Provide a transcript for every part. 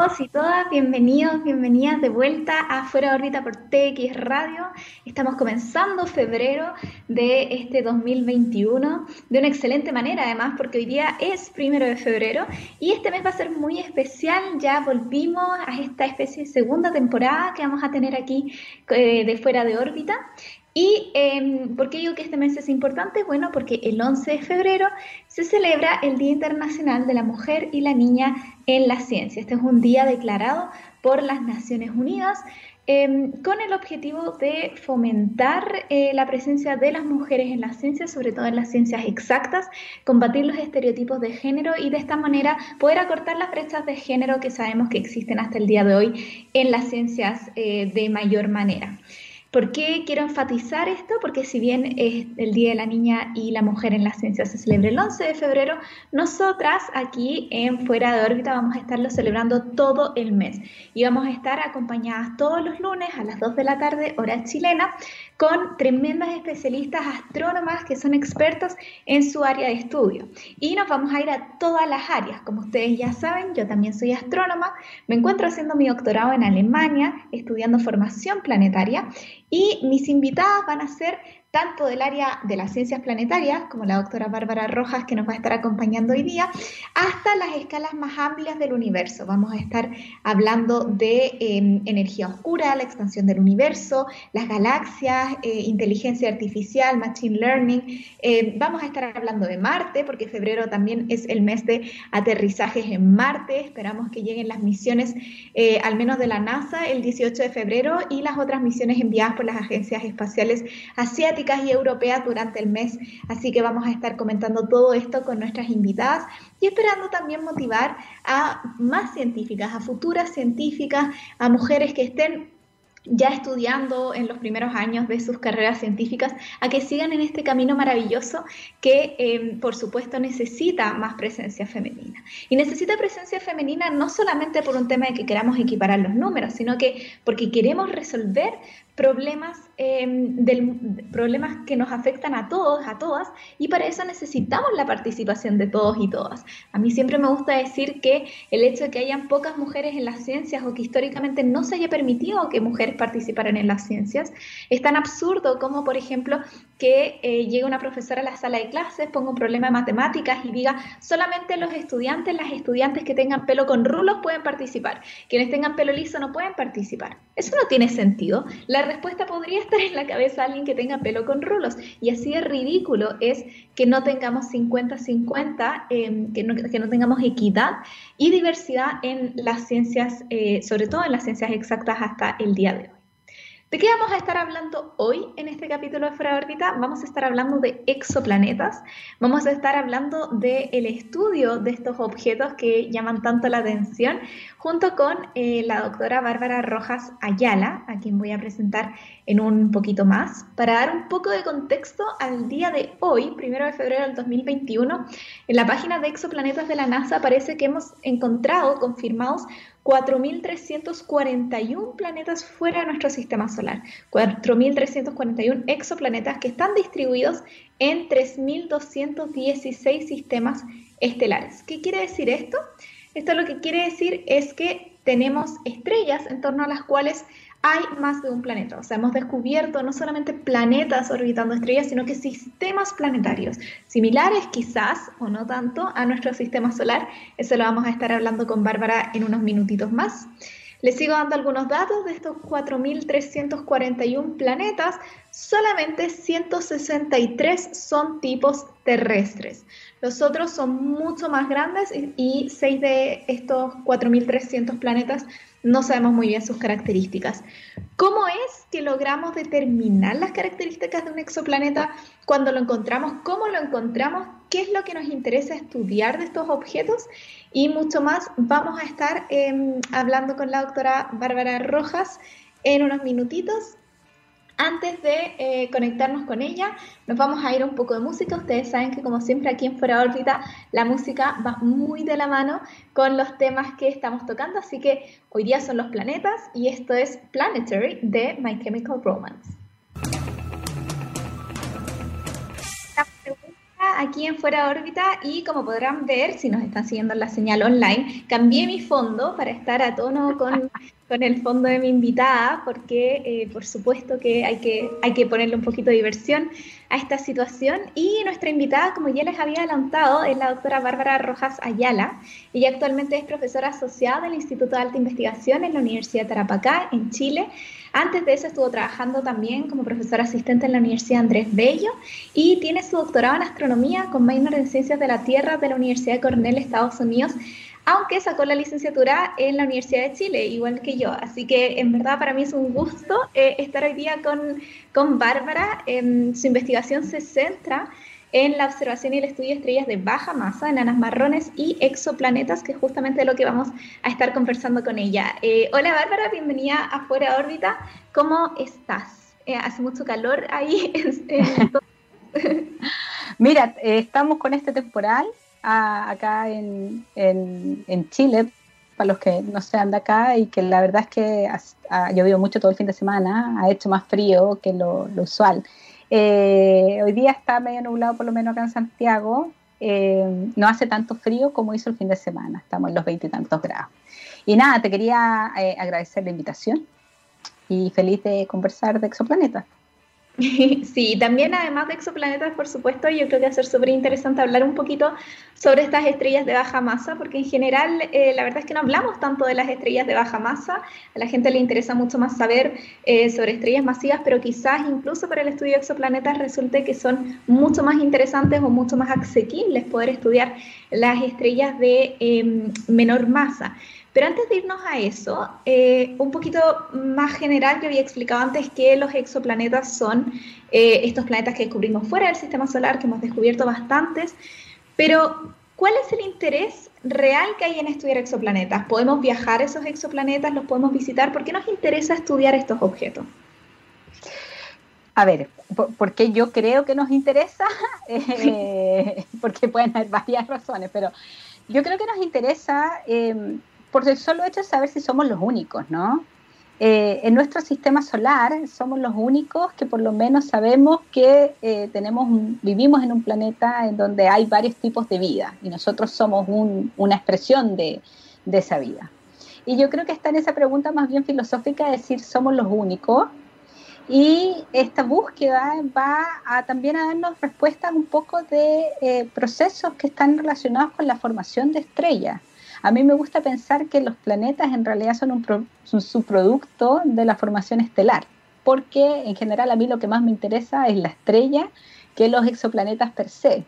todos y todas, bienvenidos, bienvenidas de vuelta a Fuera de órbita por TX Radio. Estamos comenzando febrero de este 2021 de una excelente manera, además, porque hoy día es primero de febrero y este mes va a ser muy especial. Ya volvimos a esta especie de segunda temporada que vamos a tener aquí eh, de Fuera de órbita. ¿Y em, por qué digo que este mes es importante? Bueno, porque el 11 de febrero se celebra el Día Internacional de la Mujer y la Niña en la Ciencia. Este es un día declarado por las Naciones Unidas em, con el objetivo de fomentar eh, la presencia de las mujeres en la ciencia, sobre todo en las ciencias exactas, combatir los estereotipos de género y de esta manera poder acortar las brechas de género que sabemos que existen hasta el día de hoy en las ciencias eh, de mayor manera. ¿Por qué quiero enfatizar esto? Porque si bien es el Día de la Niña y la Mujer en la Ciencia se celebra el 11 de febrero, nosotras aquí en Fuera de órbita vamos a estarlo celebrando todo el mes y vamos a estar acompañadas todos los lunes a las 2 de la tarde, hora chilena, con tremendas especialistas astrónomas que son expertos en su área de estudio. Y nos vamos a ir a todas las áreas. Como ustedes ya saben, yo también soy astrónoma, me encuentro haciendo mi doctorado en Alemania, estudiando formación planetaria y mis invitadas van a ser tanto del área de las ciencias planetarias, como la doctora Bárbara Rojas, que nos va a estar acompañando hoy día, hasta las escalas más amplias del universo. Vamos a estar hablando de em, energía oscura, la expansión del universo, las galaxias, eh, inteligencia artificial, machine learning. Em, vamos a estar hablando de Marte, porque febrero también es el mes de aterrizajes en Marte. Esperamos que lleguen las misiones, eh, al menos de la NASA, el 18 de febrero y las otras misiones enviadas por las agencias espaciales asiáticas y europeas durante el mes. Así que vamos a estar comentando todo esto con nuestras invitadas y esperando también motivar a más científicas, a futuras científicas, a mujeres que estén ya estudiando en los primeros años de sus carreras científicas, a que sigan en este camino maravilloso que, em, por supuesto, necesita más presencia femenina. Y necesita presencia femenina no solamente por un tema de que queramos equiparar los números, sino que porque queremos resolver problemas, em, del, problemas que nos afectan a todos, a todas, y para eso necesitamos la participación de todos y todas. A mí siempre me gusta decir que el hecho de que hayan pocas mujeres en las ciencias o que históricamente no se haya permitido que mujeres participaran en las ciencias es tan absurdo como, por ejemplo, que eh, llegue una profesora a la sala de clases, ponga un problema de matemáticas y diga solamente los estudiantes, las estudiantes que tengan pelo con rulos pueden participar, quienes tengan pelo liso no pueden participar. Eso no tiene sentido. La respuesta podría estar en la cabeza de alguien que tenga pelo con rulos. Y así de ridículo es que no tengamos 50-50, em, que, no, que, no, tengamos equidad y diversidad en las ciencias, eh, sobre todo en las ciencias exactas hasta el día de hoy. ¿De qué vamos a estar hablando hoy en este capítulo de Fuera de órbita? Vamos a estar hablando de exoplanetas, vamos a estar hablando del estudio de estos objetos que llaman tanto la atención, junto con eh, la doctora Bárbara Rojas Ayala, a quien voy a presentar en un poquito más, para dar un poco de contexto al día de hoy, primero de febrero del 2021. En la página de exoplanetas de la NASA parece que hemos encontrado confirmados 4.341 planetas fuera de nuestro sistema solar, 4.341 exoplanetas que están distribuidos en 3.216 sistemas estelares. ¿Qué quiere decir esto? Esto lo que quiere decir es que tenemos estrellas en torno a las cuales hay más de un planeta. O sea, hemos descubierto no solamente planetas orbitando estrellas, sino que sistemas planetarios, similares quizás o no tanto a nuestro sistema solar. Eso lo vamos a estar hablando con Bárbara en unos minutitos más. Les sigo dando algunos datos de estos 4.341 planetas, solamente 163 son tipos terrestres. Los otros son mucho más grandes y 6 de estos 4.300 planetas no sabemos muy bien sus características. ¿Cómo es que logramos determinar las características de un exoplaneta cuando lo encontramos? ¿Cómo lo encontramos? ¿Qué es lo que nos interesa estudiar de estos objetos? Y mucho más, vamos a estar em, hablando con la doctora Bárbara Rojas en unos minutitos antes de eh, conectarnos con ella, nos vamos a ir un poco de música. Ustedes saben que como siempre aquí en Fuera órbita la música va muy de la mano con los temas que estamos tocando, así que hoy día son los planetas y esto es Planetary de My Chemical Romance. Aquí en Fuera órbita y como podrán ver, si nos están siguiendo en la señal online, cambié mi fondo para estar a tono con, con el fondo de mi invitada, porque eh, por supuesto que hay, que hay que ponerle un poquito de diversión a esta situación. Y nuestra invitada, como ya les había adelantado, es la doctora Bárbara Rojas Ayala. Ella actualmente es profesora asociada del Instituto de Alta Investigación en la Universidad de Tarapacá, en Chile. Antes de eso estuvo trabajando también como profesora asistente en la Universidad Andrés Bello y tiene su doctorado en astronomía con minor en ciencias de la Tierra de la Universidad de Cornell, Estados Unidos, aunque sacó la licenciatura en la Universidad de Chile, igual que yo. Así que en verdad para mí es un gusto eh, estar hoy día con, con Bárbara. su investigación se centra en la observación y el estudio de estrellas de baja masa, enanas marrones y exoplanetas, que es justamente lo que vamos a estar conversando con ella. Eh, hola Bárbara, bienvenida a Fuera órbita. ¿Cómo estás? Eh, hace mucho calor ahí. Mira, eh, estamos con este temporal acá en, Chile, para los que no sean de acá, y que la verdad es que ha, llovido mucho todo el fin de semana, ha hecho más frío que lo usual. Eh, hoy día está medio nublado, por lo menos acá en Santiago. Eh, no hace tanto frío como hizo el fin de semana. Estamos en los veintitantos grados. Y nada, te quería eh, agradecer la invitación y feliz de conversar de exoplanetas. Sí, también además de exoplanetas, por supuesto, yo creo que va a ser súper interesante hablar un poquito sobre estas estrellas de baja masa, porque en general eh, la verdad es que no hablamos tanto de las estrellas de baja masa, a la gente le interesa mucho más saber eh, sobre estrellas masivas, pero quizás incluso para el estudio de exoplanetas resulte que son mucho más interesantes o mucho más asequibles poder estudiar las estrellas de em, menor masa. Pero antes de irnos a eso, eh, un poquito más general, yo había explicado antes que los exoplanetas son eh, estos planetas que descubrimos fuera del sistema solar, que hemos descubierto bastantes, pero ¿cuál es el interés real que hay en estudiar exoplanetas? ¿Podemos viajar a esos exoplanetas? ¿Los podemos visitar? ¿Por qué nos interesa estudiar estos objetos? A ver, ¿por qué yo creo que nos interesa? Eh, porque pueden haber varias razones, pero yo creo que nos interesa por el solo hecho de saber si somos los únicos, ¿no? Eh, en nuestro sistema solar somos los únicos que por lo menos sabemos que eh, tenemos vivimos en un planeta en donde hay varios tipos de vida y nosotros somos una expresión de, esa vida. Y yo creo que está en esa pregunta más bien filosófica de decir somos los únicos y esta búsqueda va a, también a darnos respuestas un poco de eh, procesos que están relacionados con la formación de estrellas. A mí me gusta pensar que los planetas en realidad son un, subproducto de la formación estelar, porque en general a mí lo que más me interesa es la estrella que los exoplanetas per se,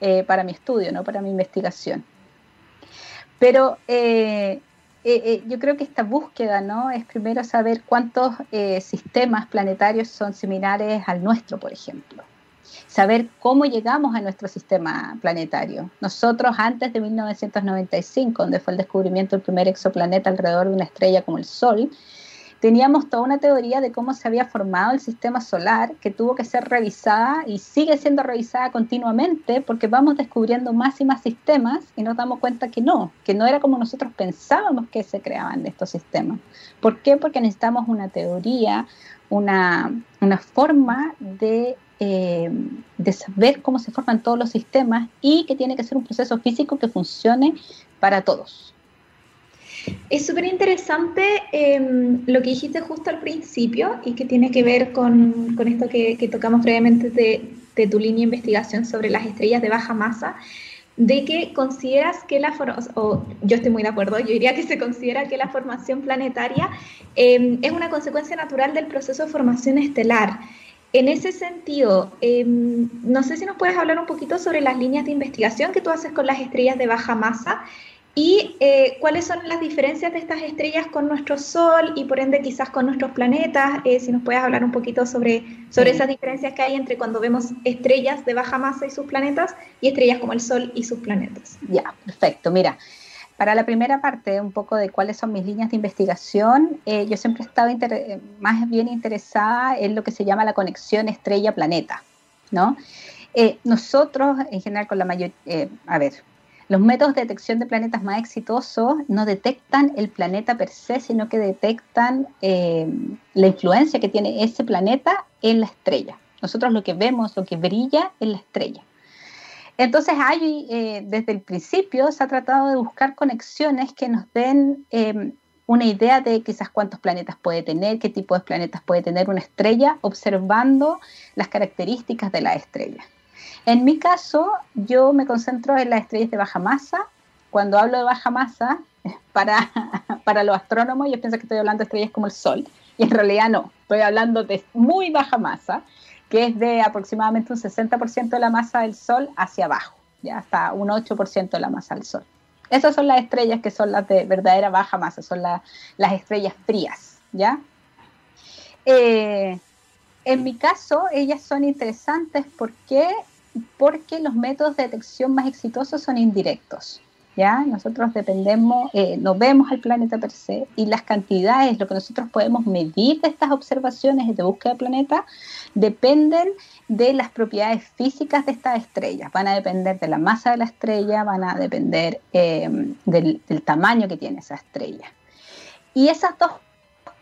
eh, para mi estudio, no para mi investigación. Pero eh, eh, yo creo que esta búsqueda ¿no? es primero saber cuántos sistemas planetarios son similares al nuestro, por ejemplo saber cómo llegamos a nuestro sistema planetario. Nosotros antes de 1995, donde fue el descubrimiento del primer exoplaneta alrededor de una estrella como el Sol, teníamos toda una teoría de cómo se había formado el sistema solar que tuvo que ser revisada y sigue siendo revisada continuamente porque vamos descubriendo más y más sistemas y nos damos cuenta que no, que no era como nosotros pensábamos que se creaban estos sistemas. ¿Por qué? Porque necesitamos una teoría, una, una forma de eh, de saber cómo se forman todos los sistemas y que tiene que ser un proceso físico que funcione para todos. Es súper interesante em, lo que dijiste justo al principio y que tiene que ver con, con esto que, que, tocamos brevemente de, de, tu línea de investigación sobre las estrellas de baja masa, de que consideras que la formación, o yo estoy muy de acuerdo, yo diría que se considera que la formación planetaria em, es una consecuencia natural del proceso de formación estelar. En ese sentido, em, no sé si nos puedes hablar un poquito sobre las líneas de investigación que tú haces con las estrellas de baja masa y eh, cuáles son las diferencias de estas estrellas con nuestro Sol y por ende quizás con nuestros planetas. Eh, si nos puedes hablar un poquito sobre, sobre esas diferencias que hay entre cuando vemos estrellas de baja masa y sus planetas y estrellas como el Sol y sus planetas. Ya, perfecto. Mira, para la primera parte, un poco de cuáles son mis líneas de investigación, eh, yo siempre he estado más bien interesada en lo que se llama la conexión estrella-planeta, ¿no? Eh, nosotros, en general, con la mayoría, eh, a ver, los métodos de detección de planetas más exitosos no detectan el planeta per se, sino que detectan la influencia que tiene ese planeta en la estrella. Nosotros lo que vemos, lo que brilla, es la estrella. Entonces, eh, desde el principio se ha tratado de buscar conexiones que nos den em, una idea de quizás cuántos planetas puede tener, qué tipo de planetas puede tener una estrella, observando las características de la estrella. En mi caso, yo me concentro en las estrellas de baja masa. Cuando hablo de baja masa, para, para los astrónomos, yo pienso que estoy hablando de estrellas como el Sol, y en realidad no, estoy hablando de muy baja masa, que es de aproximadamente un 60% de la masa del Sol hacia abajo, ya hasta un 8% de la masa del Sol. Esas son las estrellas que son las de verdadera baja masa, son las estrellas frías, ¿ya? Eh, en mi caso, ellas son interesantes porque, porque los métodos de detección más exitosos son indirectos. ¿Ya? Nosotros dependemos, eh, no vemos al planeta per se y las cantidades, lo que nosotros podemos medir de estas observaciones de búsqueda de planeta, dependen de las propiedades físicas de estas estrellas. Van a depender de la masa de la estrella, van a depender eh, del, del tamaño que tiene esa estrella. Y esas dos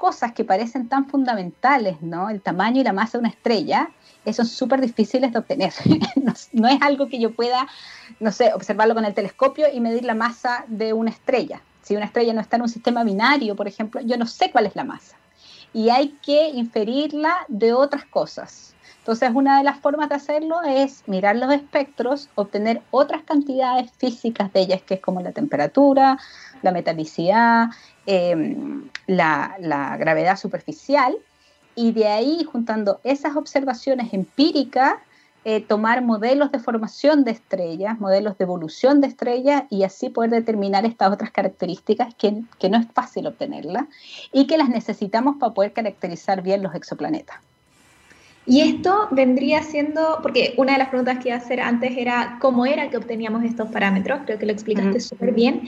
cosas que parecen tan fundamentales, ¿no? El tamaño y la masa de una estrella, son súper difíciles de obtener. no, es algo que yo pueda, no sé, observarlo con el telescopio y medir la masa de una estrella. Si una estrella no está en un sistema binario, por ejemplo, yo no sé cuál es la masa. Y hay que inferirla de otras cosas. Entonces, una de las formas de hacerlo es mirar los espectros, obtener otras cantidades físicas de ellas, que es como la temperatura, la metalicidad, em, la, la gravedad superficial, y de ahí, juntando esas observaciones empíricas, eh, tomar modelos de formación de estrellas, modelos de evolución de estrellas y así poder determinar estas otras características que, que no es fácil obtenerlas y que las necesitamos para poder caracterizar bien los exoplanetas. Y esto vendría siendo, porque una de las preguntas que iba a hacer antes era cómo era que obteníamos estos parámetros, creo que lo explicaste súper bien,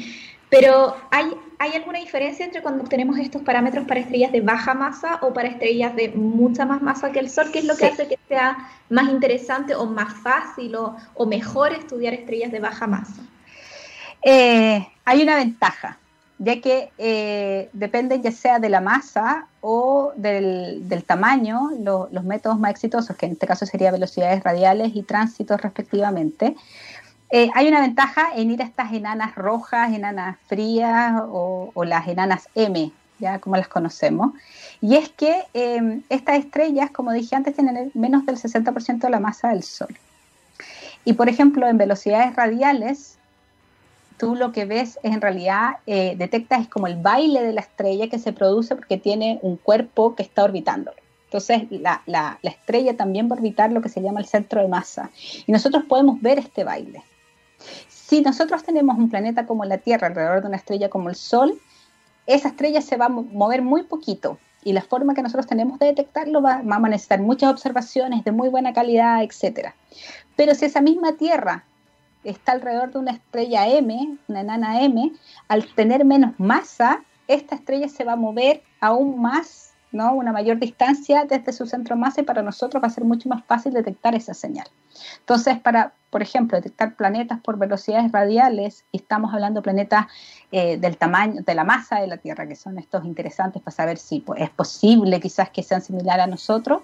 pero ¿hay, ¿hay alguna diferencia entre cuando obtenemos estos parámetros para estrellas de baja masa o para estrellas de mucha más masa que el Sol? ¿Qué es lo que hace que sea más interesante o más fácil o, mejor estudiar estrellas de baja masa? Eh, hay una ventaja, ya que eh, depende ya sea de la masa o del, tamaño, los métodos más exitosos, que en este caso serían velocidades radiales y tránsitos respectivamente, eh, hay una ventaja en ir a estas enanas rojas, enanas frías o, las enanas M, ya como las conocemos. Y es que em, estas estrellas, como dije antes, tienen menos del 60% de la masa del Sol. Y por ejemplo, en velocidades radiales, tú lo que ves es en realidad, eh, detectas es como el baile de la estrella que se produce porque tiene un cuerpo que está orbitándolo. Entonces, la, la, estrella también va a orbitar lo que se llama el centro de masa. Y nosotros podemos ver este baile. Si nosotros tenemos un planeta como la Tierra alrededor de una estrella como el Sol, esa estrella se va a mover muy poquito y la forma que nosotros tenemos de detectarlo va, a necesitar muchas observaciones de muy buena calidad, etc. Pero si esa misma Tierra está alrededor de una estrella M, una enana M, al tener menos masa, esta estrella se va a mover aún más, ¿no? Una mayor distancia desde su centro masa y para nosotros va a ser mucho más fácil detectar esa señal. Entonces, para, por ejemplo, detectar planetas por velocidades radiales, estamos hablando de planetas eh, del tamaño, de la masa de la Tierra, que son estos interesantes para saber si pues, es posible quizás que sean similares a nosotros,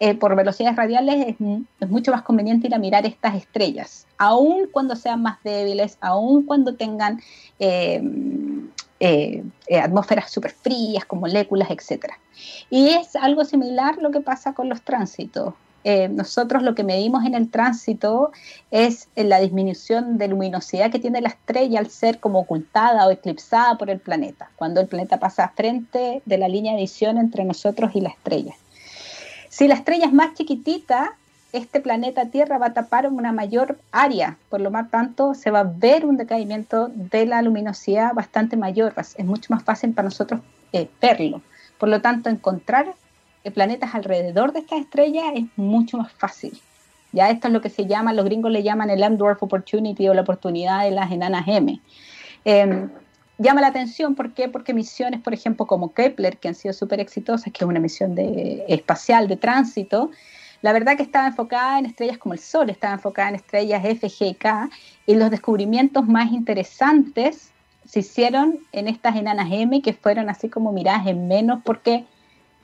eh, por velocidades radiales es, mucho más conveniente ir a mirar estas estrellas, aun cuando sean más débiles, aun cuando tengan eh, atmósferas súper frías, con moléculas, etc. Y es algo similar lo que pasa con los tránsitos. Eh, nosotros lo que medimos en el tránsito es la disminución de luminosidad que tiene la estrella al ser como ocultada o eclipsada por el planeta, cuando el planeta pasa frente de la línea de visión entre nosotros y la estrella. Si la estrella es más chiquitita, este planeta Tierra va a tapar una mayor área, por lo más tanto se va a ver un decaimiento de la luminosidad bastante mayor, es mucho más fácil para nosotros eh, verlo. Por lo tanto, encontrar planetas alrededor de estas estrellas es mucho más fácil. Ya esto es lo que se llama, los gringos le llaman el M-Dwarf Opportunity o la oportunidad de las enanas M. Em, llama la atención, ¿por qué? Porque misiones, por ejemplo, como Kepler, que han sido súper exitosas, que es una misión de, espacial de tránsito, la verdad que estaba enfocada en estrellas como el Sol, estaba enfocada en estrellas F, G y K, y los descubrimientos más interesantes se hicieron en estas enanas M, que fueron así como miradas en menos, porque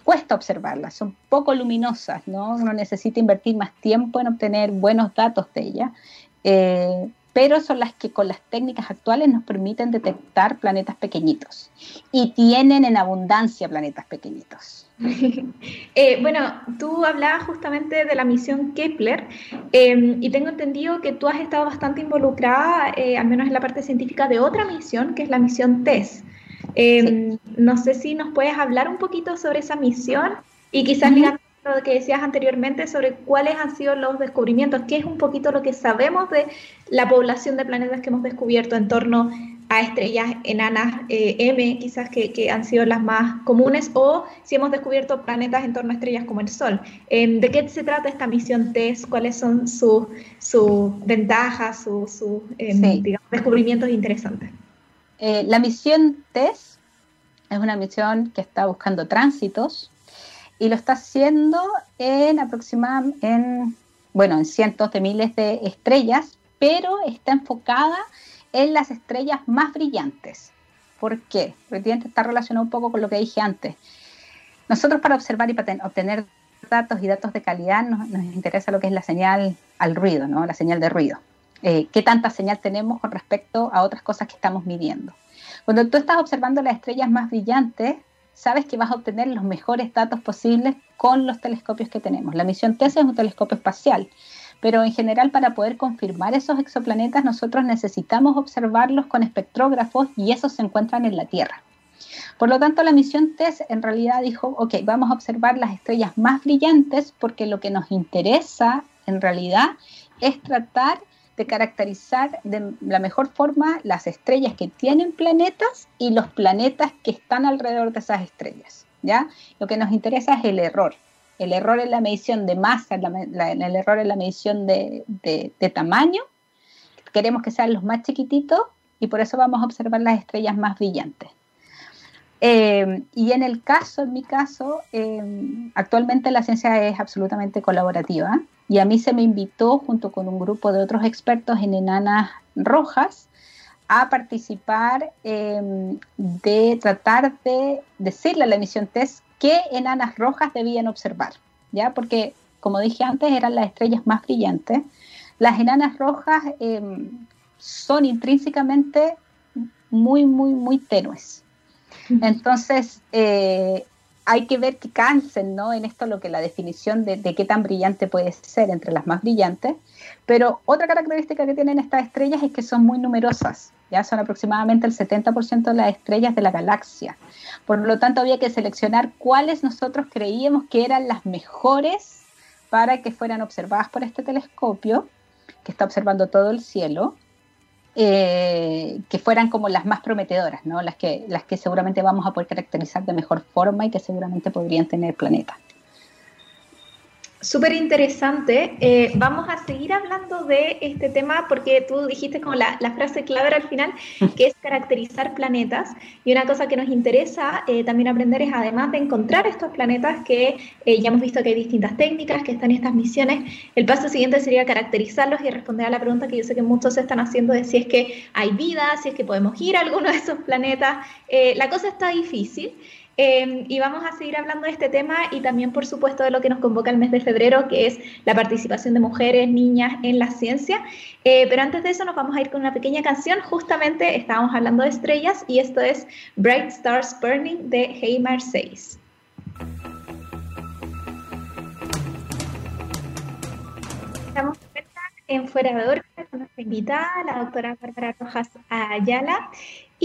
cuesta observarlas, son poco luminosas, ¿no? Uno necesita invertir más tiempo en obtener buenos datos de ellas, eh, pero son las que con las técnicas actuales nos permiten detectar planetas pequeñitos y tienen en abundancia planetas pequeñitos. Eh, bueno, tú hablabas justamente de la misión Kepler em, y tengo entendido que tú has estado bastante involucrada, eh, al menos en la parte científica, de otra misión, que es la misión TESS. Em, no sé si nos puedes hablar un poquito sobre esa misión y quizás uh lo que decías anteriormente sobre cuáles han sido los descubrimientos, qué es un poquito lo que sabemos de la población de planetas que hemos descubierto en torno a estrellas enanas eh, M, quizás que, han sido las más comunes, o si hemos descubierto planetas en torno a estrellas como el Sol. Em, ¿De qué se trata esta misión TESS? ¿Cuáles son sus ventajas, sus em, descubrimientos interesantes? Eh, la misión TESS es una misión que está buscando tránsitos y lo está haciendo en aproximadamente, en, bueno, en cientos de miles de estrellas, pero está enfocada en las estrellas más brillantes. ¿Por qué? Porque está relacionado un poco con lo que dije antes. Nosotros para observar y para obtener datos y datos de calidad nos, interesa lo que es la señal al ruido, ¿no? la señal de ruido. Eh, ¿Qué tanta señal tenemos con respecto a otras cosas que estamos midiendo? Cuando tú estás observando las estrellas más brillantes, sabes que vas a obtener los mejores datos posibles con los telescopios que tenemos. La misión TESS es un telescopio espacial, pero en general para poder confirmar esos exoplanetas nosotros necesitamos observarlos con espectrógrafos y esos se encuentran en la Tierra. Por lo tanto, la misión TESS en realidad dijo, ok, vamos a observar las estrellas más brillantes porque lo que nos interesa en realidad es tratar de caracterizar de la mejor forma las estrellas que tienen planetas y los planetas que están alrededor de esas estrellas. ¿ya? Lo que nos interesa es el error. El error en la medición de masa, el error en la medición de, tamaño. Queremos que sean los más chiquititos y por eso vamos a observar las estrellas más brillantes. Eh, y en el caso, en mi caso, eh, actualmente la ciencia es absolutamente colaborativa y a mí se me invitó junto con un grupo de otros expertos en enanas rojas a participar em, de tratar de decirle a la emisión TESS qué enanas rojas debían observar, ¿ya? Porque, como dije antes, eran las estrellas más brillantes. Las enanas rojas em, son intrínsecamente muy, muy, muy tenues. Entonces, eh, hay que ver que cansen ¿no? en esto lo que la definición de, qué tan brillante puede ser entre las más brillantes. Pero otra característica que tienen estas estrellas es que son muy numerosas. Ya son aproximadamente el 70% de las estrellas de la galaxia. Por lo tanto, había que seleccionar cuáles nosotros creíamos que eran las mejores para que fueran observadas por este telescopio, que está observando todo el cielo. Eh, que fueran como las más prometedoras, ¿no? las, que, las que seguramente vamos a poder caracterizar de mejor forma y que seguramente podrían tener planeta. Súper interesante. Eh, vamos a seguir hablando de este tema porque tú dijiste como la, frase clave al final, que es caracterizar planetas. Y una cosa que nos interesa eh, también aprender es, además de encontrar estos planetas, que eh, ya hemos visto que hay distintas técnicas, que están en estas misiones, el paso siguiente sería caracterizarlos y responder a la pregunta que yo sé que muchos están haciendo de si es que hay vida, si es que podemos ir a alguno de esos planetas. la cosa está difícil. Em, y vamos a seguir hablando de este tema y también, por supuesto, de lo que nos convoca el mes de febrero, que es la participación de mujeres, niñas en la ciencia. Eh, pero antes de eso nos vamos a ir con una pequeña canción. Justamente estábamos hablando de estrellas y esto es Bright Stars Burning de Heymar 6. Estamos en Fuera de Órbita con nuestra invitada, la doctora Bárbara Rojas Ayala.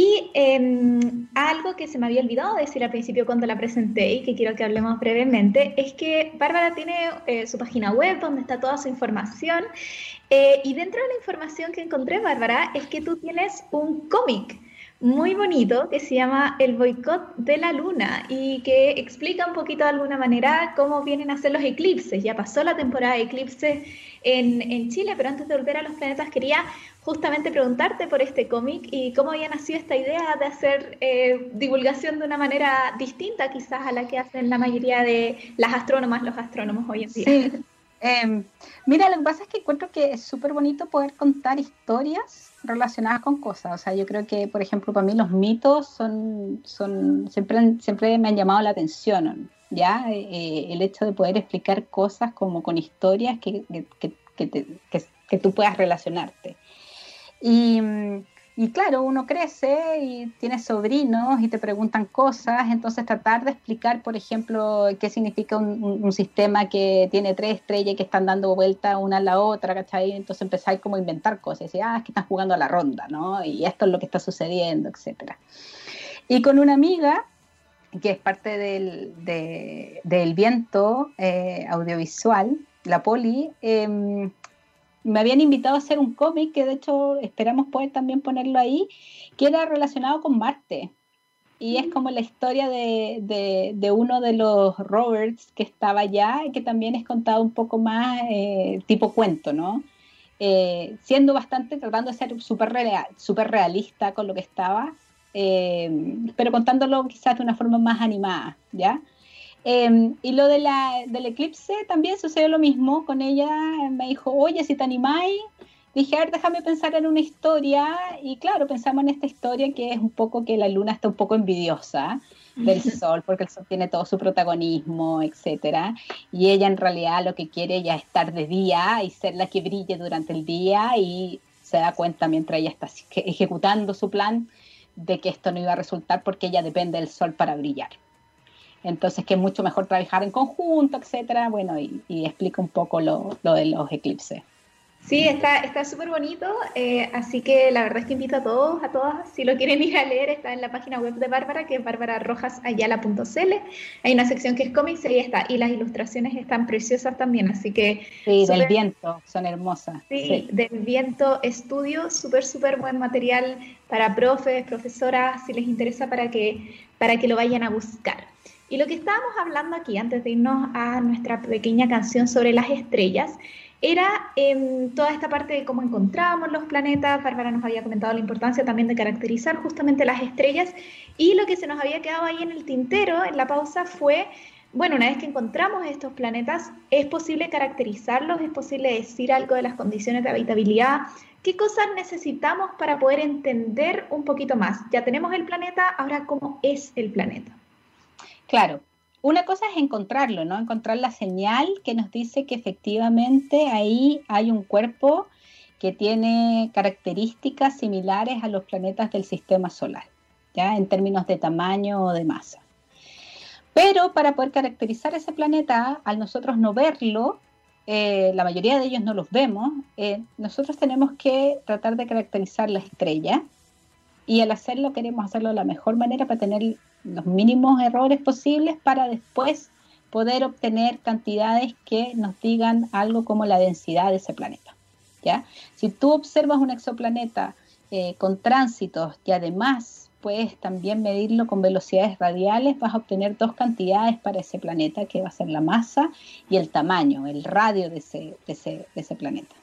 Y em, algo que se me había olvidado decir al principio cuando la presenté y que quiero que hablemos brevemente es que Bárbara tiene eh, su página web donde está toda su información eh, y dentro de la información que encontré, Bárbara, es que tú tienes un cómic muy bonito que se llama El boicot de la luna y que explica un poquito de alguna manera cómo vienen a ser los eclipses. Ya pasó la temporada de eclipses en, en Chile, pero antes de volver a los planetas quería justamente preguntarte por este cómic y cómo había nacido esta idea de hacer eh, divulgación de una manera distinta quizás a la que hacen la mayoría de las astrónomas, los astrónomos hoy en día. Em, mira, lo que pasa es que encuentro que es súper bonito poder contar historias relacionadas con cosas. O sea, yo creo que, por ejemplo, para mí los mitos son, son siempre, siempre me han llamado la atención. ¿ya? Eh, el hecho de poder explicar cosas como con historias que, que, que tú puedas relacionarte. Y, y claro, uno crece y tiene sobrinos y te preguntan cosas, entonces tratar de explicar, por ejemplo, qué significa un, sistema que tiene tres estrellas que están dando vuelta una a la otra, ¿cachai? Entonces empezar como a inventar cosas, decir, ah, es que están jugando a la ronda, ¿no? Y esto es lo que está sucediendo, etcétera. Y con una amiga, que es parte del, del viento eh, audiovisual, la Poli, eh, me habían invitado a hacer un cómic que de hecho esperamos poder también ponerlo ahí, que era relacionado con Marte. Y es mm. como la historia de, de, uno de los Roberts que estaba allá y que también es contado un poco más eh, tipo cuento, ¿no? Eh, siendo bastante, tratando de ser súper real, super realista con lo que estaba, eh, pero contándolo quizás de una forma más animada, ¿ya? Em, y lo de la, del eclipse también sucedió lo mismo. Con ella me dijo, oye, si te animáis, dije, a ver, déjame pensar en una historia. Y claro, pensamos en esta historia que es un poco que la luna está un poco envidiosa del sol, porque el sol tiene todo su protagonismo, etcétera. Y ella en realidad lo que quiere ya es estar de día y ser la que brille durante el día y se da cuenta mientras ella está ejecutando su plan de que esto no iba a resultar porque ella depende del sol para brillar. Entonces, que es mucho mejor trabajar en conjunto, etcétera. Bueno, y, explica un poco lo, de los eclipses. Sí, está súper bonito, eh, así que la verdad es que invito a todos, a todas, si lo quieren ir a leer, está en la página web de Bárbara, que es bárbararojasayala.cl. Hay una sección que es cómics y ahí está, y las ilustraciones están preciosas también, así que... Sí, del viento, son hermosas. Sí, del viento estudio, súper, súper buen material para profes, profesoras, si les interesa, para que, para que lo vayan a buscar. Y lo que estábamos hablando aquí, antes de irnos a nuestra pequeña canción sobre las estrellas, era em, toda esta parte de cómo encontramos los planetas. Bárbara nos había comentado la importancia también de caracterizar justamente las estrellas. Y lo que se nos había quedado ahí en el tintero, en la pausa, fue, bueno, una vez que encontramos estos planetas, ¿es posible caracterizarlos? ¿Es posible decir algo de las condiciones de habitabilidad? ¿Qué cosas necesitamos para poder entender un poquito más? Ya tenemos el planeta, ahora cómo es el planeta. Claro, una cosa es encontrarlo, ¿no? Encontrar la señal que nos dice que efectivamente ahí hay un cuerpo que tiene características similares a los planetas del sistema solar, ¿ya? En términos de tamaño o de masa. Pero para poder caracterizar ese planeta, al nosotros no verlo, eh, la mayoría de ellos no los vemos, eh, nosotros tenemos que tratar de caracterizar la estrella y al hacerlo queremos hacerlo de la mejor manera para tener los mínimos errores posibles para después poder obtener cantidades que nos digan algo como la densidad de ese planeta. ¿ya? Si tú observas un exoplaneta eh, con tránsitos y además puedes también medirlo con velocidades radiales, vas a obtener dos cantidades para ese planeta, que va a ser la masa y el tamaño, el radio de ese, de ese, de ese planeta.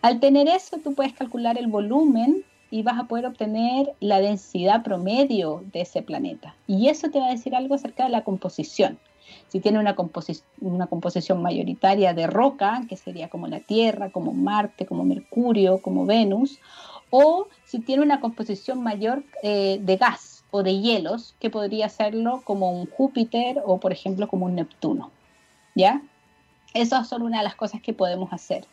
Al tener eso, tú puedes calcular el volumen y vas a poder obtener la densidad promedio de ese planeta. Y eso te va a decir algo acerca de la composición. Si tiene una, una composición mayoritaria de roca, que sería como la Tierra, como Marte, como Mercurio, como Venus, o si tiene una composición mayor eh, de gas o de hielos, que podría serlo como un Júpiter o, por ejemplo, como un Neptuno. ¿Ya? Esas son una de las cosas que podemos hacer.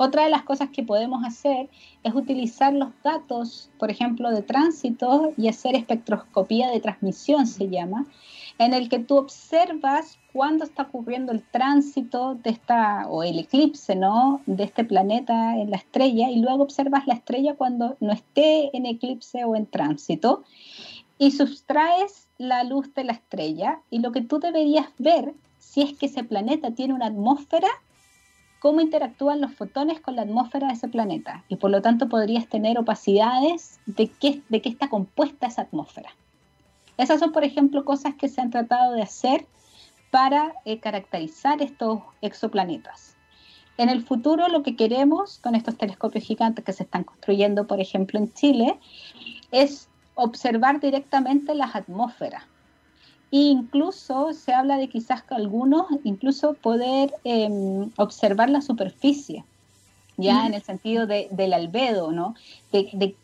Otra de las cosas que podemos hacer es utilizar los datos, por ejemplo, de tránsito y hacer espectroscopía de transmisión, se llama, en el que tú observas cuándo está ocurriendo el tránsito de esta, o el eclipse, ¿no? De este planeta en la estrella, y luego observas la estrella cuando no esté en eclipse o en tránsito, y sustraes la luz de la estrella, y lo que tú deberías ver, si es que ese planeta tiene una atmósfera, cómo interactúan los fotones con la atmósfera de ese planeta y por lo tanto podrías tener opacidades de qué, de qué está compuesta esa atmósfera. Esas son, por ejemplo, cosas que se han tratado de hacer para eh, caracterizar estos exoplanetas. En el futuro lo que queremos con estos telescopios gigantes que se están construyendo, por ejemplo, en Chile, es observar directamente las atmósferas incluso se habla de quizás que algunos, incluso poder em, observar la superficie, ya en el sentido del albedo, ¿no? De,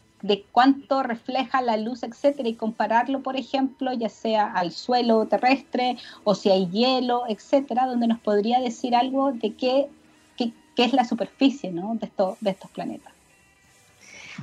cuánto refleja la luz, etcétera, y compararlo, por ejemplo, ya sea al suelo terrestre o si hay hielo, etcétera, donde nos podría decir algo de qué, qué es la superficie ¿no? de, esto, de estos planetas.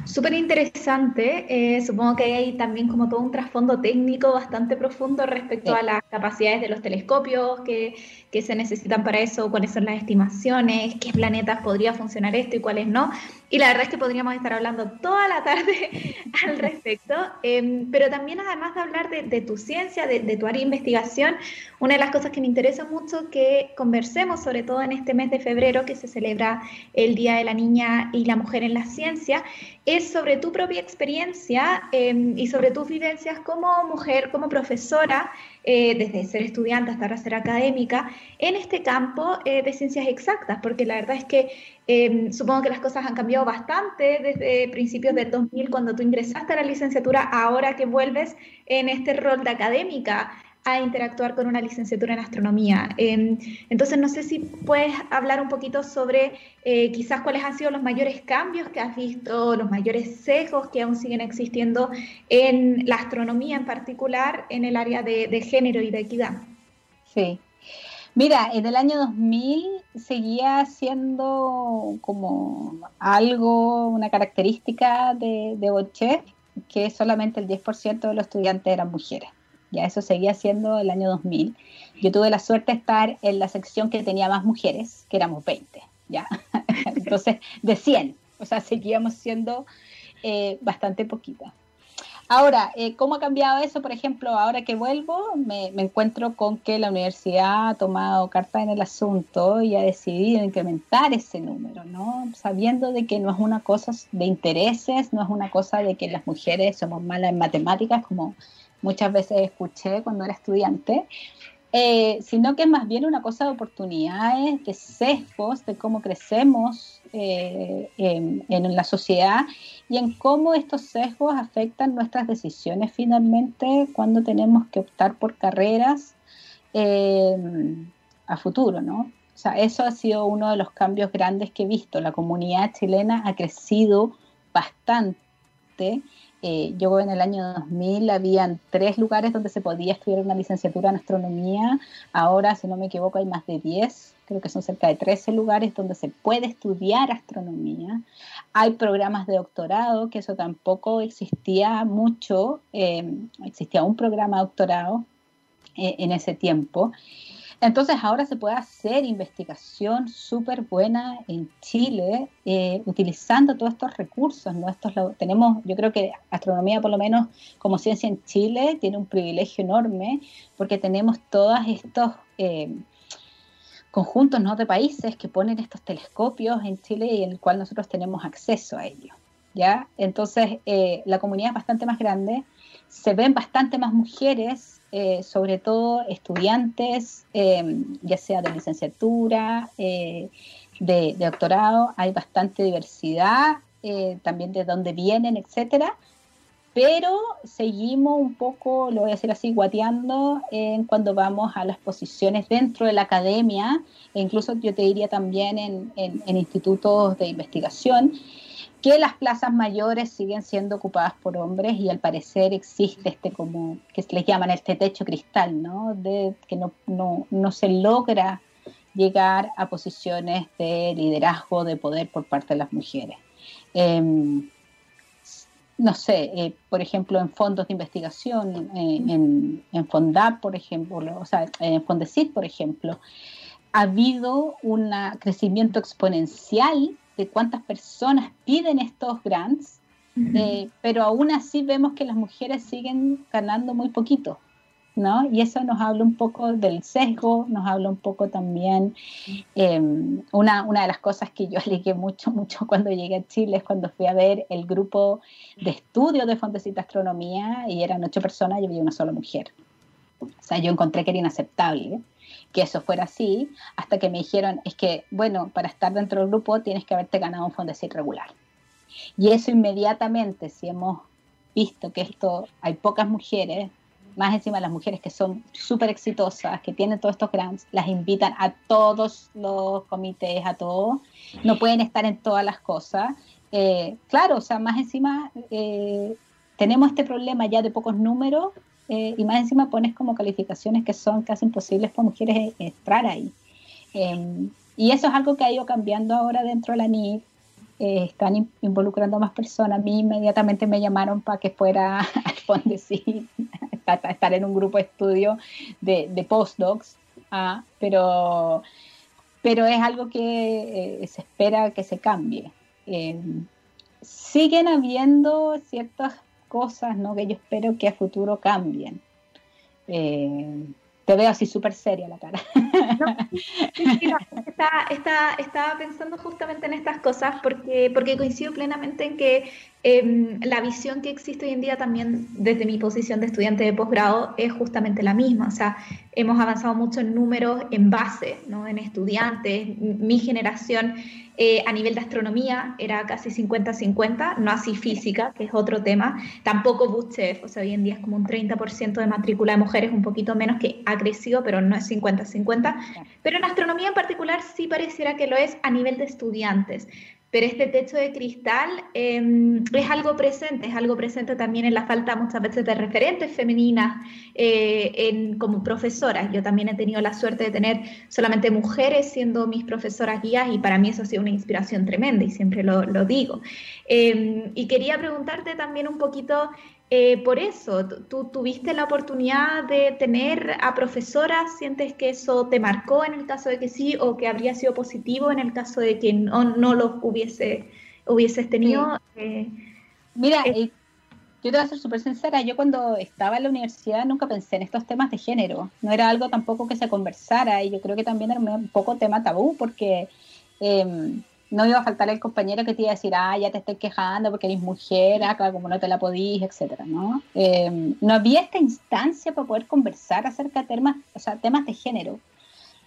Súper interesante. Eh, supongo que hay también como todo un trasfondo técnico bastante profundo respecto a las capacidades de los telescopios que, que, se necesitan para eso, cuáles son las estimaciones, qué planetas podría funcionar esto y cuáles no. Y la verdad es que podríamos estar hablando toda la tarde al respecto. Em, pero también además de hablar de, tu ciencia, de, tu área de investigación, una de las cosas que me interesa mucho que conversemos, sobre todo en este mes de febrero que se celebra el Día de la Niña y la Mujer en la Ciencia, es sobre tu propia experiencia em, y sobre tus vivencias como mujer, como profesora, eh, desde ser estudiante hasta ahora ser académica, en este campo eh, de ciencias exactas, porque la verdad es que em, supongo que las cosas han cambiado bastante desde principios del 2000, cuando tú ingresaste a la licenciatura, ahora que vuelves en este rol de académica a interactuar con una licenciatura en astronomía. Em, entonces, no sé si puedes hablar un poquito sobre eh, quizás cuáles han sido los mayores cambios que has visto, los mayores sesgos que aún siguen existiendo en la astronomía en particular, en el área de, género y de equidad. Sí. Mira, en el año 2000 seguía siendo como algo, una característica de, de que solamente el 10% de los estudiantes eran mujeres ya eso seguía siendo el año 2000. Yo tuve la suerte de estar en la sección que tenía más mujeres, que éramos 20, ya. Entonces, de 100, o sea, seguíamos siendo eh, bastante poquitas. Ahora, eh, ¿cómo ha cambiado eso? Por ejemplo, ahora que vuelvo, me, encuentro con que la universidad ha tomado carta en el asunto y ha decidido incrementar ese número, ¿no? Sabiendo de que no es una cosa de intereses, no es una cosa de que las mujeres somos malas en matemáticas, como muchas veces escuché cuando era estudiante, eh, sino que es más bien una cosa de oportunidades, de sesgos, de cómo crecemos eh, en, la sociedad y en cómo estos sesgos afectan nuestras decisiones finalmente cuando tenemos que optar por carreras eh, a futuro, ¿no? O sea, eso ha sido uno de los cambios grandes que he visto. La comunidad chilena ha crecido bastante eh, yo en el año 2000 habían tres lugares donde se podía estudiar una licenciatura en astronomía. Ahora, si no me equivoco, hay más de 10, creo que son cerca de 13 lugares donde se puede estudiar astronomía. Hay programas de doctorado, que eso tampoco existía mucho. Eh, existía un programa de doctorado eh, en ese tiempo. Entonces ahora se puede hacer investigación súper buena en Chile eh, utilizando todos estos recursos. ¿no? Estos, tenemos, yo creo que astronomía por lo menos como ciencia en Chile tiene un privilegio enorme porque tenemos todos estos eh, conjuntos ¿no? de países que ponen estos telescopios en Chile y en el cual nosotros tenemos acceso a ellos. ¿ya? Entonces eh, la comunidad es bastante más grande, se ven bastante más mujeres eh, sobre todo estudiantes, eh, ya sea de licenciatura, eh, de, doctorado, hay bastante diversidad, también de dónde vienen, etcétera, pero seguimos un poco, lo voy a decir así, guateando en cuando vamos a las posiciones dentro de la academia, e incluso yo te diría también en, en institutos de investigación, que las plazas mayores siguen siendo ocupadas por hombres y al parecer existe este como, que les llaman este techo cristal, ¿no? De que no, no, no se logra llegar a posiciones de liderazgo, de poder por parte de las mujeres. Em, no sé, eh, por ejemplo, en fondos de investigación, eh, en, en FONDAP, por ejemplo, o sea, en FONDECIT, por ejemplo, ha habido un crecimiento exponencial de cuántas personas piden estos grants, eh, pero aún así vemos que las mujeres siguen ganando muy poquito, ¿no? Y eso nos habla un poco del sesgo, nos habla un poco también, em, una, una de las cosas que yo alegué mucho, mucho cuando llegué a Chile es cuando fui a ver el grupo de estudio de Fontecita Astronomía y eran ocho personas y había una sola mujer. O sea, yo encontré que era inaceptable que eso fuera así, hasta que me dijeron, es que, bueno, para estar dentro del grupo tienes que haberte ganado un Fondesit regular. Y eso inmediatamente, si hemos visto que esto, hay pocas mujeres, más encima las mujeres que son súper exitosas, que tienen todos estos grants, las invitan a todos los comités, a todos, no pueden estar en todas las cosas. Eh, claro, o sea, más encima eh, tenemos este problema ya de pocos números eh, y más encima pones como calificaciones que son casi imposibles para mujeres entrar ahí. Em, y eso es algo que ha ido cambiando ahora dentro de la NID. Eh, están involucrando a más personas. A mí inmediatamente me llamaron para que fuera al fondo sí, estar en un grupo de estudio de, postdocs, ah, pero, pero es algo que eh, se espera que se cambie. Eh, siguen habiendo ciertas cosas ¿no? que yo espero que a futuro cambien. Eh, te veo así súper seria la cara. estaba pensando justamente en estas cosas porque, porque coincido plenamente en que Em, la visión que existe hoy en día también desde mi posición de estudiante de posgrado es justamente la misma. O sea, hemos avanzado mucho en números, en base, ¿no? en estudiantes. Mi generación eh, a nivel de astronomía era casi 50-50, no así física, que es otro tema. Tampoco BUCHEF, o sea, hoy en día es como un 30% de matrícula de mujeres, un poquito menos, que ha crecido, pero no es 50-50. Pero en astronomía en particular sí pareciera que lo es a nivel de estudiantes pero este techo de cristal em, es algo presente, es algo presente también en la falta muchas veces de referentes femeninas eh, como profesoras. Yo también he tenido la suerte de tener solamente mujeres siendo mis profesoras guías y para mí eso ha sido una inspiración tremenda y siempre lo, lo digo. Em, y quería preguntarte también un poquito eh, por eso, ¿tú tuviste la oportunidad de tener a profesoras? ¿Sientes que eso te marcó en el caso de que sí o que habría sido positivo en el caso de que no, no los hubiese, hubieses tenido? Eh, Mira, eh, yo te voy a ser súper sincera, yo cuando estaba en la universidad nunca pensé en estos temas de género, no era algo tampoco que se conversara y yo creo que también era un poco tema tabú porque... Em, no iba a faltar el compañero que te iba a decir, ah, ya te estoy quejando porque eres mujer, acá como no te la podís, etcétera, ¿no? Em, no había esta instancia para poder conversar acerca de temas, o sea, temas de género.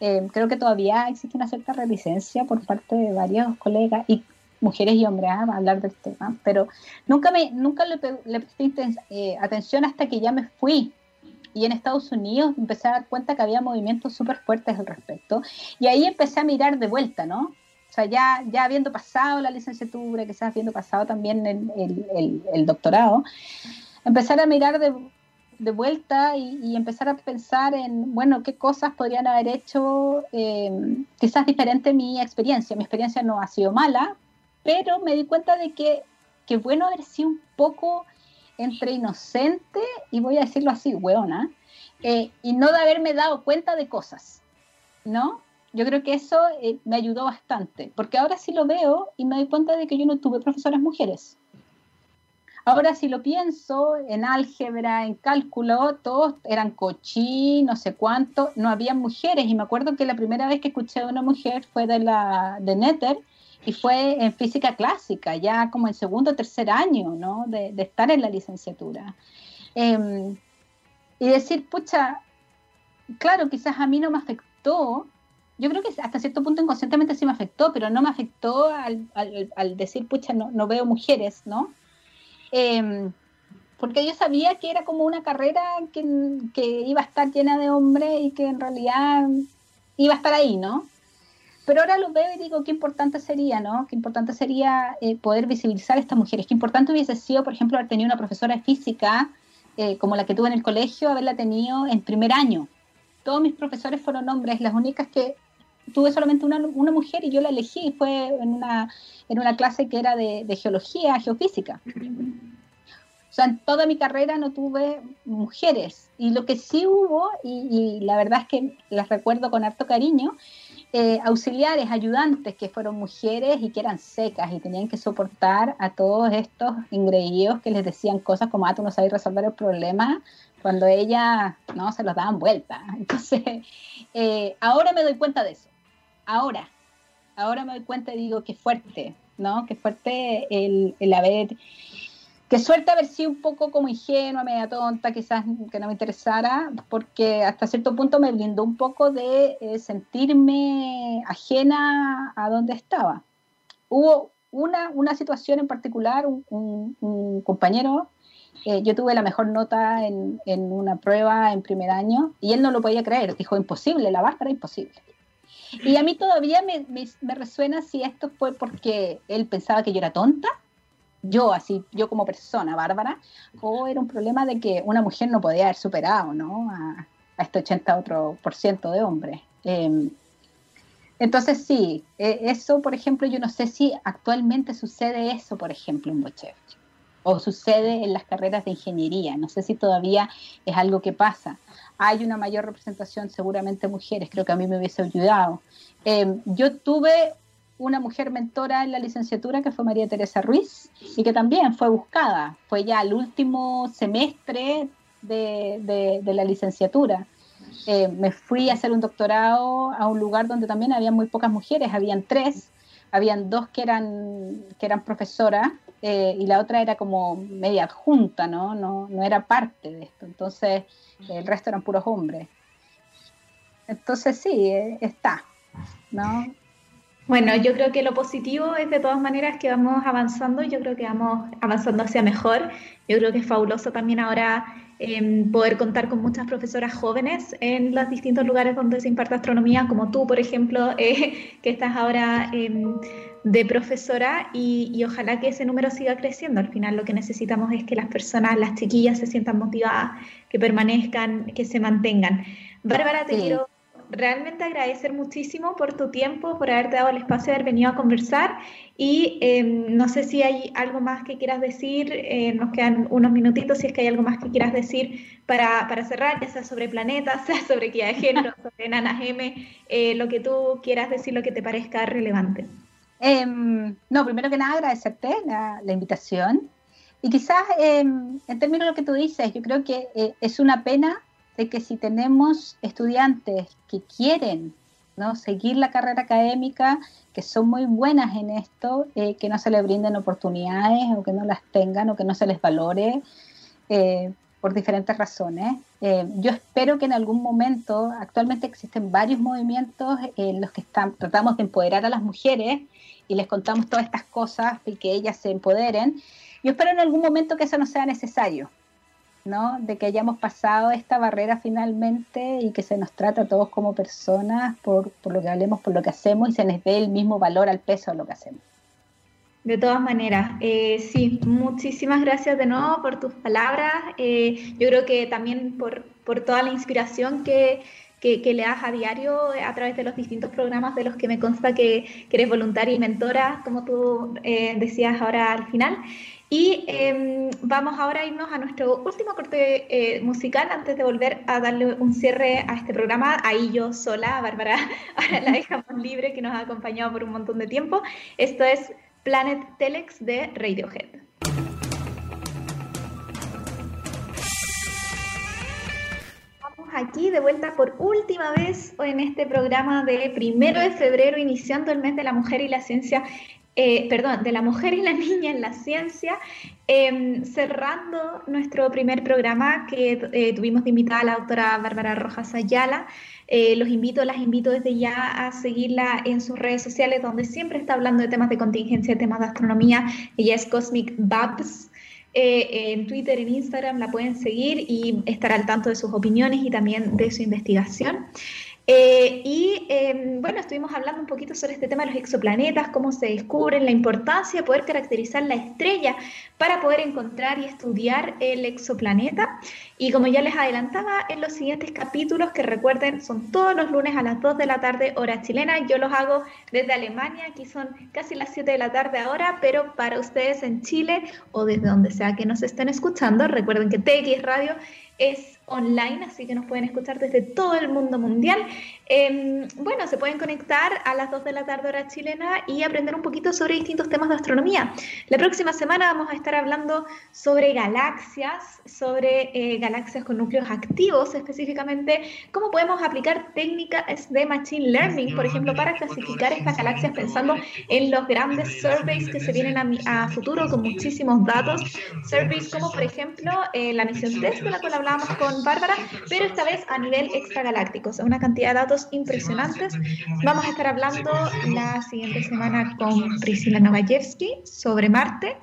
Em, creo que todavía existe una cierta reticencia por parte de varios colegas y mujeres y hombres ¿ah? a hablar del tema, pero nunca me nunca le, le presté eh, atención hasta que ya me fui y en Estados Unidos empecé a dar cuenta que había movimientos súper fuertes al respecto y ahí empecé a mirar de vuelta, ¿no? O sea, ya, ya habiendo pasado la licenciatura, quizás habiendo pasado también el, doctorado, empezar a mirar de, de vuelta y, empezar a pensar en, bueno, qué cosas podrían haber hecho eh, quizás diferente mi experiencia. Mi experiencia no ha sido mala, pero me di cuenta de que, que bueno haber sido un poco entre inocente y voy a decirlo así, weona, eh, y no de haberme dado cuenta de cosas, ¿no? Yo creo que eso eh, me ayudó bastante, porque ahora sí lo veo y me doy cuenta de que yo no tuve profesoras mujeres. Ahora si lo pienso, en álgebra, en cálculo, todos eran cochí, no sé cuánto, no había mujeres. Y me acuerdo que la primera vez que escuché a una mujer fue de la de Nether y fue en física clásica, ya como en segundo o tercer año, ¿no? De, de estar en la licenciatura. Em, y decir, pucha, claro, quizás a mí no me afectó, yo creo que hasta cierto punto inconscientemente sí me afectó, pero no me afectó al, al, decir, pucha, no, no, veo mujeres, ¿no? Em, porque yo sabía que era como una carrera que, que, iba a estar llena de hombres y que en realidad iba a estar ahí, ¿no? Pero ahora lo veo y digo, qué importante sería, ¿no? Qué importante sería eh, poder visibilizar a estas mujeres. Qué importante hubiese sido, por ejemplo, haber tenido una profesora de física eh, como la que tuve en el colegio, haberla tenido en primer año. Todos mis profesores fueron hombres, las únicas que tuve solamente una, una, mujer y yo la elegí, fue en una, en una clase que era de, geología, geofísica. O sea, en toda mi carrera no tuve mujeres. Y lo que sí hubo, y, la verdad es que las recuerdo con harto cariño, eh, auxiliares, ayudantes que fueron mujeres y que eran secas y tenían que soportar a todos estos ingreídos que les decían cosas como, ah, tú no sabes resolver el problema, cuando ellas no se los daban vuelta. Entonces, eh, ahora me doy cuenta de eso ahora, ahora me doy cuenta y digo, qué fuerte, ¿no? Qué fuerte el, haber, qué suerte haber sido un poco como ingenua, media tonta, quizás que no me interesara, porque hasta cierto punto me brindó un poco de eh, sentirme ajena a donde estaba. Hubo una, una situación en particular, un, compañero eh, yo tuve la mejor nota en, en, una prueba en primer año y él no lo podía creer. Dijo, imposible, la báscara imposible. Y a mí todavía me, resuena si esto fue porque él pensaba que yo era tonta, yo así, yo como persona, Bárbara, o era un problema de que una mujer no podía haber superado, ¿no? A, a este 80 otro por ciento de hombres. Em, Entonces sí, e, eso, por ejemplo, yo no sé si actualmente sucede eso, por ejemplo, en Bochef, o sucede en las carreras de ingeniería, no sé si todavía es algo que pasa. Hay una mayor representación seguramente mujeres, creo que a mí me hubiese ayudado. Em, yo tuve una mujer mentora en la licenciatura que fue María Teresa Ruiz y que también fue buscada, fue ya el último semestre de, de la licenciatura eh, me fui a hacer un doctorado a un lugar donde también había muy pocas mujeres, habían tres, habían dos que eran, que eran profesoras eh, y la otra era como media adjunta, ¿no? ¿no? No era parte de esto, entonces el resto eran puros hombres. Entonces sí, eh, está, ¿no? Bueno, yo creo que lo positivo es de todas maneras que vamos avanzando, yo creo que vamos avanzando hacia mejor, yo creo que es fabuloso también ahora Em, poder contar con muchas profesoras jóvenes en los distintos lugares donde se imparte astronomía, como tú, por ejemplo, eh, que estás ahora em, de profesora y, ojalá que ese número siga creciendo. Al final lo que necesitamos es que las personas, las chiquillas, se sientan motivadas, que permanezcan, que se mantengan. Bárbara, te quiero realmente agradecer muchísimo por tu tiempo, por haberte dado el espacio de haber venido a conversar y em, no sé si hay algo más que quieras decir, eh, nos quedan unos minutitos, si es que hay algo más que quieras decir para, para cerrar, ya sea sobre planetas, sea sobre equidad de género, sobre Nana M, eh, lo que tú quieras decir, lo que te parezca relevante. Em, no, primero que nada agradecerte la, la invitación y quizás em, en términos de lo que tú dices, yo creo que eh, es una pena de que si tenemos estudiantes que quieren ¿no? seguir la carrera académica, que son muy buenas en esto, eh, que no se les brinden oportunidades o que no las tengan o que no se les valore eh, por diferentes razones. Eh, yo espero que en algún momento, actualmente existen varios movimientos en los que están, tratamos de empoderar a las mujeres y les contamos todas estas cosas y que ellas se empoderen. Yo espero en algún momento que eso no sea necesario, ¿no? De que hayamos pasado esta barrera finalmente y que se nos trata a todos como personas por, lo que hablemos, por lo que hacemos y se les dé el mismo valor al peso de lo que hacemos. De todas maneras, eh, sí, muchísimas gracias de nuevo por tus palabras. Eh, yo creo que también por, toda la inspiración que, le das a diario a través de los distintos programas de los que me consta que, eres voluntaria y mentora, como tú eh, decías ahora al final. Y em, vamos ahora a irnos a nuestro último corte eh, musical antes de volver a darle un cierre a este programa. Ahí yo sola, Bárbara, ahora la dejamos libre, que nos ha acompañado por un montón de tiempo. Esto es Planet Telex de Radiohead. Aquí de vuelta por última vez en este programa de primero de febrero, iniciando el mes de la mujer y la ciencia eh, perdón, de la mujer y la niña en la ciencia, em, cerrando nuestro primer programa que eh, tuvimos de invitada a la doctora Bárbara Rojas Ayala. Eh, los invito, las invito desde ya a seguirla en sus redes sociales, donde siempre está hablando de temas de contingencia, temas de astronomía. Ella es Cosmic Babs. en Twitter, en Instagram la pueden seguir y estar al tanto de sus opiniones y también de su investigación. Eh, y em, bueno, estuvimos hablando un poquito sobre este tema de los exoplanetas, cómo se descubren, la importancia de poder caracterizar la estrella para poder encontrar y estudiar el exoplaneta. Y como ya les adelantaba en los siguientes capítulos, que recuerden, son todos los lunes a las 2 de la tarde, hora chilena. Yo los hago desde Alemania, aquí son casi las 7 de la tarde ahora, pero para ustedes en Chile o desde donde sea que nos estén escuchando, recuerden que TX Radio es online, así que nos pueden escuchar desde todo el mundo mundial. Em, bueno, se pueden conectar a las 2 de la tarde hora chilena y aprender un poquito sobre distintos temas de astronomía. La próxima semana vamos a estar hablando sobre galaxias, sobre eh, galaxias con núcleos activos, específicamente cómo podemos aplicar técnicas de Machine Learning, por ejemplo, para clasificar estas galaxias pensando en los grandes surveys que se vienen a, futuro con muchísimos datos. Surveys como, por ejemplo, eh, la misión TESS, de la cual hablábamos con Bárbara, pero esta vez a nivel extragaláctico, o sea, una cantidad de datos impresionantes. Vamos a estar hablando la siguiente semana con Priscila Novajewski sobre Marte.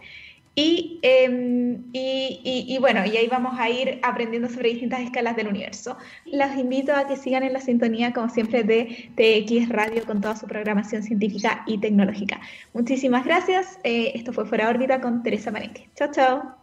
Em, y, y, y, bueno, y ahí vamos a ir aprendiendo sobre distintas escalas del universo. Los invito a que sigan en la sintonía, como siempre, de TX Radio con toda su programación científica y tecnológica. Muchísimas gracias. Eh, esto fue Fuera órbita con Teresa Marenque. Chao, chao.